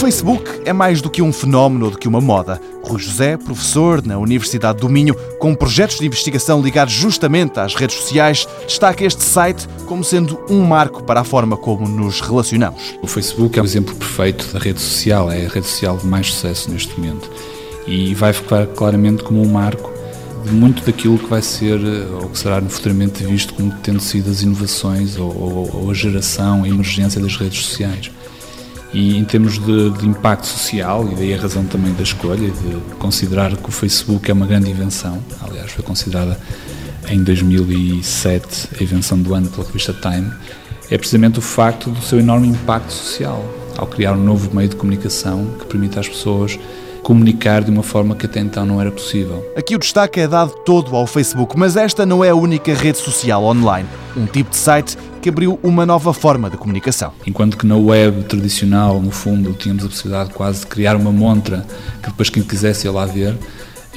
Facebook é mais do que um fenómeno ou do que uma moda. Rui José, professor na Universidade do Minho, com projetos de investigação ligados justamente às redes sociais, destaca este site como sendo um marco para a forma como nos relacionamos. O Facebook é o exemplo perfeito da rede social, é a rede social de mais sucesso neste momento. E vai ficar claramente como um marco de muito daquilo que vai ser ou que será futuramente visto como tendo sido as inovações ou, ou, ou a geração, a emergência das redes sociais. E em termos de, de, impacto social, e daí a razão também da escolha, de considerar que o Facebook é uma grande invenção, aliás, foi considerada em 2007 a invenção do ano pela revista Time, é precisamente o facto do seu enorme impacto social, ao criar um novo meio de comunicação que permite às pessoas comunicar de uma forma que até então não era possível. Aqui o destaque é dado todo ao Facebook, mas esta não é a única rede social online. Um tipo de site que abriu uma nova forma de comunicação. Enquanto que na web tradicional, no fundo, tínhamos a possibilidade quase de criar uma montra que depois quem quisesse ia lá ver,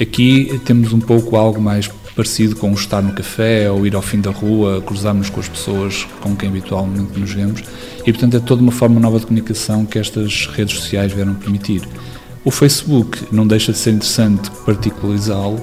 aqui temos um pouco algo mais parecido com estar no café ou ir ao fim da rua, cruzarmos com as pessoas com quem habitualmente nos vemos e, portanto, é toda uma forma nova de comunicação que estas redes sociais vieram permitir. O Facebook não deixa de ser interessante particularizá-lo,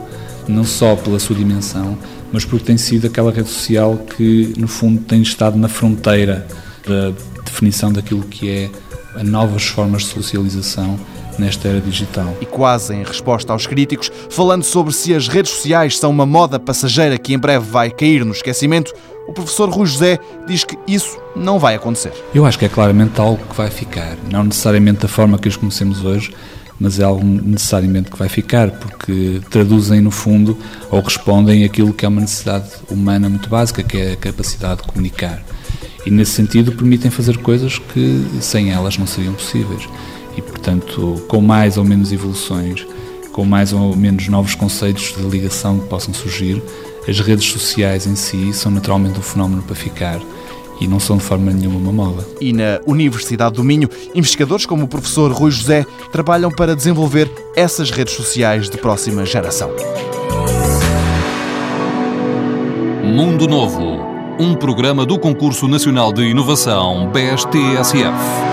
não só pela sua dimensão, mas porque tem sido aquela rede social que, no fundo, tem estado na fronteira da definição daquilo que é a novas formas de socialização nesta era digital. E quase em resposta aos críticos, falando sobre se as redes sociais são uma moda passageira que em breve vai cair no esquecimento, o professor Rui José diz que isso não vai acontecer. Eu acho que é claramente algo que vai ficar, não necessariamente da forma que os conhecemos hoje, mas é algo necessariamente que vai ficar, porque traduzem, no fundo, ou respondem aquilo que é uma necessidade humana muito básica, que é a capacidade de comunicar. E, nesse sentido, permitem fazer coisas que sem elas não seriam possíveis. E, portanto, com mais ou menos evoluções, com mais ou menos novos conceitos de ligação que possam surgir, as redes sociais em si são naturalmente um fenómeno para ficar e não são de forma nenhuma uma moda. E na Universidade do Minho, investigadores como o professor Rui José trabalham para desenvolver essas redes sociais de próxima geração. Mundo Novo, um programa do Concurso Nacional de Inovação BSTSF.